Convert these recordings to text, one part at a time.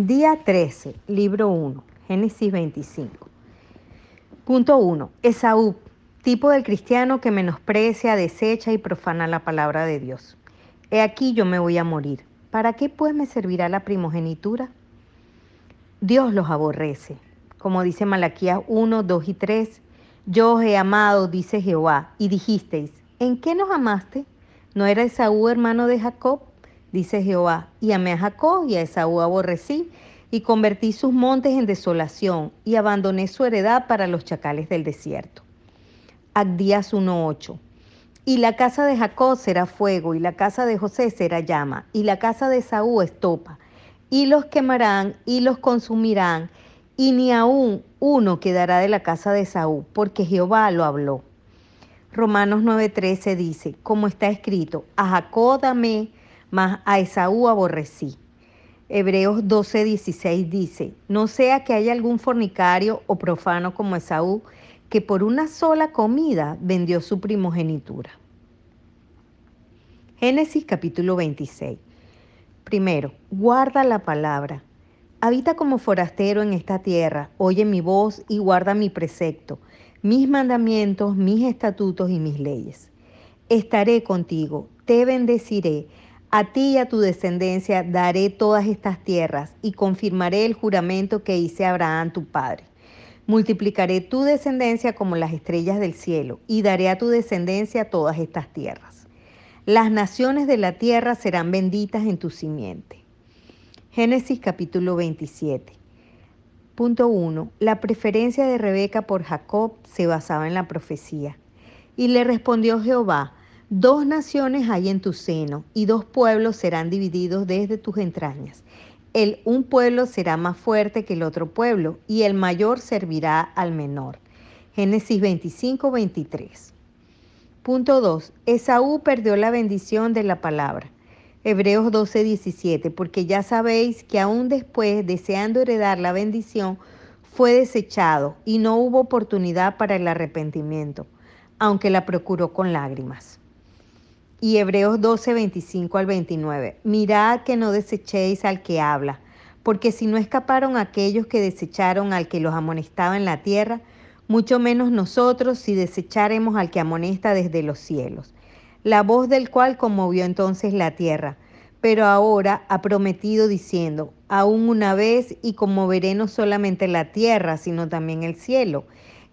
Día 13, libro 1, Génesis 25. Punto 1. Esaú, tipo del cristiano que menosprecia, desecha y profana la palabra de Dios. He aquí yo me voy a morir. ¿Para qué pues me servirá la primogenitura? Dios los aborrece. Como dice Malaquías 1, 2 y 3, yo os he amado, dice Jehová, y dijisteis, ¿en qué nos amaste? ¿No era Esaú hermano de Jacob? Dice Jehová, y amé a Jacob y a Esaú aborrecí, y convertí sus montes en desolación, y abandoné su heredad para los chacales del desierto. Agdías 1.8. Y la casa de Jacob será fuego, y la casa de José será llama, y la casa de Esaú estopa, y los quemarán y los consumirán, y ni aún uno quedará de la casa de Esaú, porque Jehová lo habló. Romanos 9:13 dice, como está escrito, a Jacob dame mas a Esaú aborrecí. Hebreos 12:16 dice, no sea que haya algún fornicario o profano como Esaú, que por una sola comida vendió su primogenitura. Génesis capítulo 26. Primero, guarda la palabra. Habita como forastero en esta tierra, oye mi voz y guarda mi precepto, mis mandamientos, mis estatutos y mis leyes. Estaré contigo, te bendeciré a ti y a tu descendencia daré todas estas tierras y confirmaré el juramento que hice a Abraham tu padre. Multiplicaré tu descendencia como las estrellas del cielo y daré a tu descendencia todas estas tierras. Las naciones de la tierra serán benditas en tu simiente. Génesis capítulo 27. Punto 1. La preferencia de Rebeca por Jacob se basaba en la profecía. Y le respondió Jehová, Dos naciones hay en tu seno, y dos pueblos serán divididos desde tus entrañas. El un pueblo será más fuerte que el otro pueblo, y el mayor servirá al menor. Génesis 25, 23. Punto 2. Esaú perdió la bendición de la palabra. Hebreos 12, 17. Porque ya sabéis que aún después, deseando heredar la bendición, fue desechado y no hubo oportunidad para el arrepentimiento, aunque la procuró con lágrimas. Y Hebreos 12, 25 al 29. Mirad que no desechéis al que habla, porque si no escaparon aquellos que desecharon al que los amonestaba en la tierra, mucho menos nosotros si desecharemos al que amonesta desde los cielos, la voz del cual conmovió entonces la tierra, pero ahora ha prometido diciendo, aún una vez y conmoveré no solamente la tierra, sino también el cielo.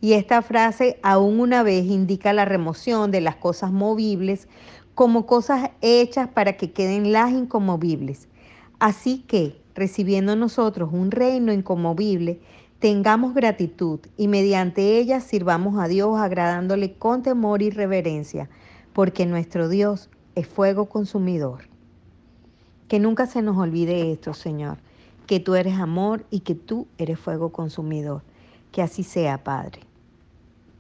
Y esta frase, aún una vez, indica la remoción de las cosas movibles como cosas hechas para que queden las incomovibles. Así que, recibiendo nosotros un reino incomovible, tengamos gratitud y mediante ella sirvamos a Dios agradándole con temor y reverencia, porque nuestro Dios es fuego consumidor. Que nunca se nos olvide esto, Señor, que tú eres amor y que tú eres fuego consumidor. Que así sea, Padre.